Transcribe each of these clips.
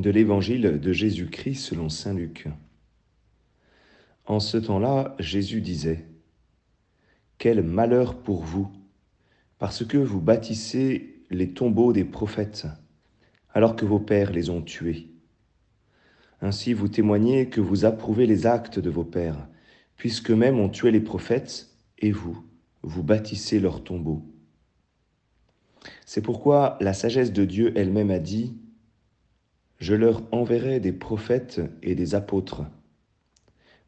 de l'Évangile de Jésus-Christ selon Saint Luc. En ce temps-là, Jésus disait, Quel malheur pour vous, parce que vous bâtissez les tombeaux des prophètes, alors que vos pères les ont tués. Ainsi vous témoignez que vous approuvez les actes de vos pères, puisqu'eux-mêmes ont tué les prophètes, et vous, vous bâtissez leurs tombeaux. C'est pourquoi la sagesse de Dieu elle-même a dit, Je leur enverrai des prophètes et des apôtres.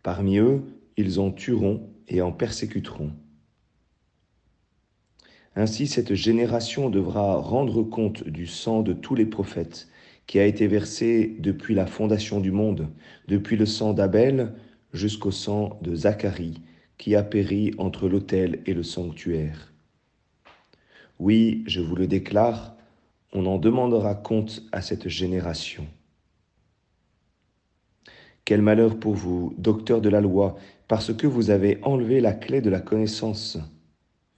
Parmi eux, ils en tueront et en persécuteront. Ainsi cette génération devra rendre compte du sang de tous les prophètes qui a été versé depuis la fondation du monde, depuis le sang d'Abel jusqu'au sang de Zacharie, qui a péri entre l'autel et le sanctuaire. Oui, je vous le déclare, on en demandera compte à cette génération. Quel malheur pour vous, docteur de la loi, parce que vous avez enlevé la clé de la connaissance.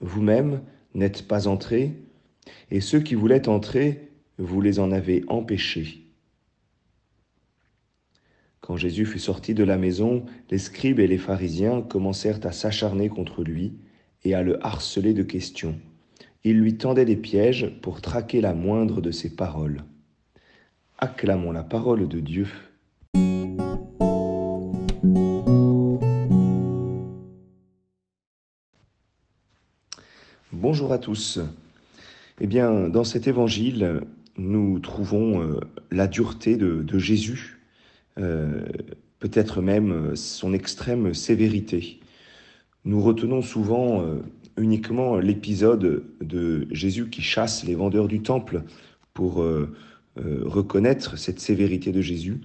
Vous-même n'êtes pas entré, et ceux qui voulaient entrer, vous les en avez empêchés. Quand Jésus fut sorti de la maison, les scribes et les pharisiens commencèrent à s'acharner contre lui et à le harceler de questions. Ils lui tendaient des pièges pour traquer la moindre de ses paroles. Acclamons la parole de Dieu. Bonjour à tous. Eh bien, dans cet évangile, nous trouvons euh, la dureté de, Jésus euh, peut-être même son extrême sévérité. Nous retenons souvent euh, uniquement l'épisode de Jésus qui chasse les vendeurs du temple pour reconnaître cette sévérité de Jésus.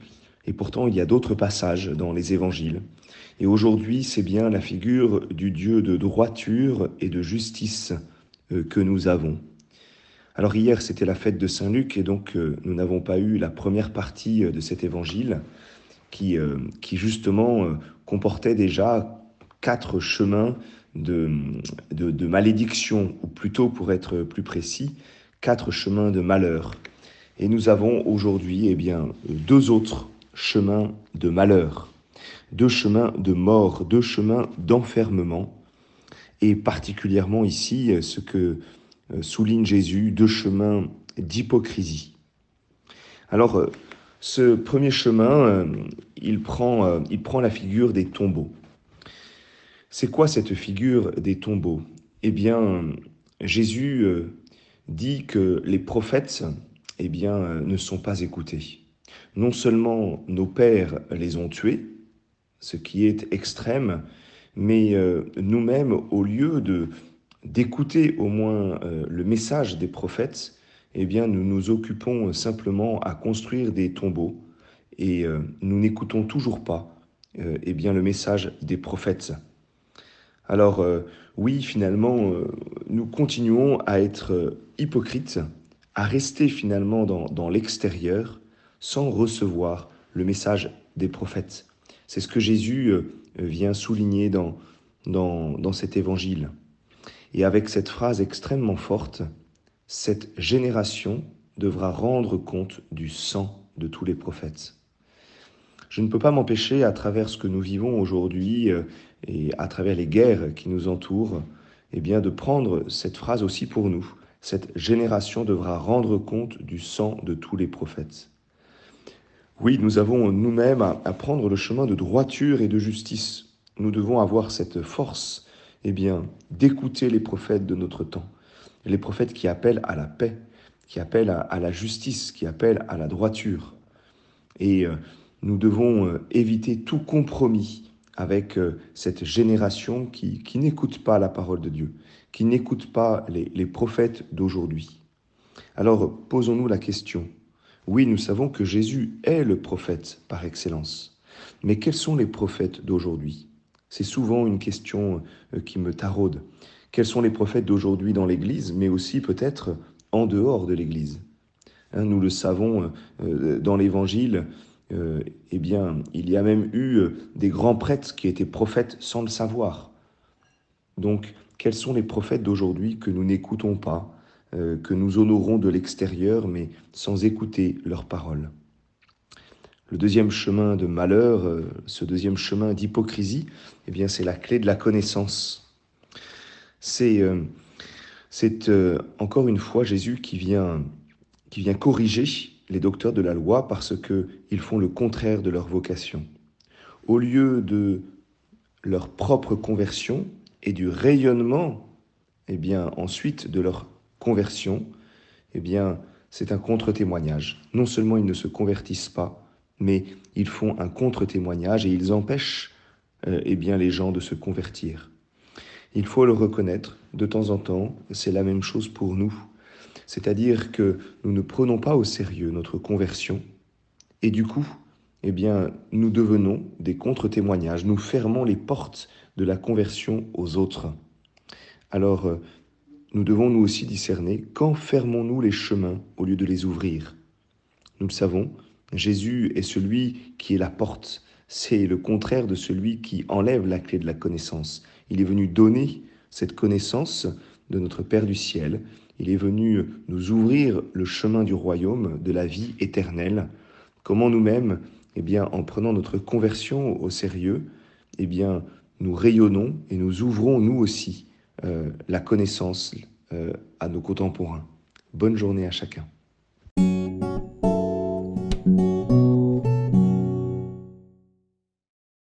Et pourtant, il y a d'autres passages dans les évangiles. Et aujourd'hui, c'est bien la figure du Dieu de droiture et de justice que nous avons. Alors hier, c'était la fête de Saint Luc et donc euh, nous n'avons pas eu la première partie euh, de cet évangile qui, euh, qui justement comportait déjà quatre chemins de, malédiction, ou plutôt pour être plus précis, quatre chemins de malheur. Et nous avons aujourd'hui eh bien, deux autres chemins de malheur, deux chemins de mort, deux chemins d'enfermement, et particulièrement ici ce que euh, souligne Jésus deux chemins d'hypocrisie. Alors, euh, ce premier chemin, euh, il prend, il prend la figure des tombeaux. C'est quoi cette figure des tombeaux? Eh bien, Jésus dit que les prophètes eh bien, ne sont pas écoutés. Non seulement nos pères les ont tués, ce qui est extrême, mais nous-mêmes, au lieu de, d'écouter au moins euh, le message des prophètes, eh bien, nous nous occupons simplement à construire des tombeaux et euh, nous n'écoutons toujours pas euh, eh bien, le message des prophètes. Alors, oui, finalement, nous continuons à être hypocrites, à rester finalement dans, l'extérieur sans recevoir le message des prophètes. C'est ce que Jésus vient souligner dans, cet évangile. Et avec cette phrase extrêmement forte, cette génération devra rendre compte du sang de tous les prophètes. Je ne peux pas m'empêcher, à travers ce que nous vivons aujourd'hui euh, et à travers les guerres qui nous entourent, eh bien, de prendre cette phrase aussi pour nous. Cette génération devra rendre compte du sang de tous les prophètes. Oui, nous avons nous-mêmes à, prendre le chemin de droiture et de justice. Nous devons avoir cette force eh bien, d'écouter les prophètes de notre temps, les prophètes qui appellent à la paix, qui appellent à, la justice, qui appellent à la droiture. Et euh, nous devons euh, éviter tout compromis avec euh, cette génération qui, qui n'écoute pas la parole de Dieu, qui n'écoute pas les, les prophètes d'aujourd'hui. Alors posons-nous la question. Oui, nous savons que Jésus est le prophète par excellence. Mais quels sont les prophètes d'aujourd'hui? C'est souvent une question euh, qui me taraude. Quels sont les prophètes d'aujourd'hui dans l'Église, mais aussi peut-être en dehors de l'Église? Hein, Nous le savons euh, dans l'Évangile, euh, eh bien, il y a même eu des grands prêtres qui étaient prophètes sans le savoir. Donc, quels sont les prophètes d'aujourd'hui que nous n'écoutons pas, que nous honorons de l'extérieur, mais sans écouter leurs paroles? Le deuxième chemin de malheur, euh, ce deuxième chemin d'hypocrisie, eh bien, c'est la clé de la connaissance. C'est euh, c'est euh, encore une fois Jésus qui vient, qui vient corriger les docteurs de la loi parce qu'ils font le contraire de leur vocation. Au lieu de leur propre conversion et du rayonnement, eh bien, ensuite de leur conversion, eh bien, c'est un contre-témoignage. Non seulement ils ne se convertissent pas, mais ils font un contre-témoignage et ils empêchent euh, eh bien, les gens de se convertir. Il faut le reconnaître, de temps en temps, c'est la même chose pour nous. C'est-à-dire que nous ne prenons pas au sérieux notre conversion et du coup, eh bien, nous devenons des contre-témoignages, nous fermons les portes de la conversion aux autres. Alors, euh, nous devons nous aussi discerner quand fermons-nous les chemins au lieu de les ouvrir. Nous le savons, Jésus est celui qui est la porte. C'est le contraire de celui qui enlève la clé de la connaissance. Il est venu donner cette connaissance de notre Père du ciel. Il est venu nous ouvrir le chemin du royaume, de la vie éternelle. Comment nous-mêmes, eh bien, en prenant notre conversion au sérieux, eh bien, nous rayonnons et nous ouvrons nous aussi euh, la connaissance euh, à nos contemporains. Bonne journée à chacun.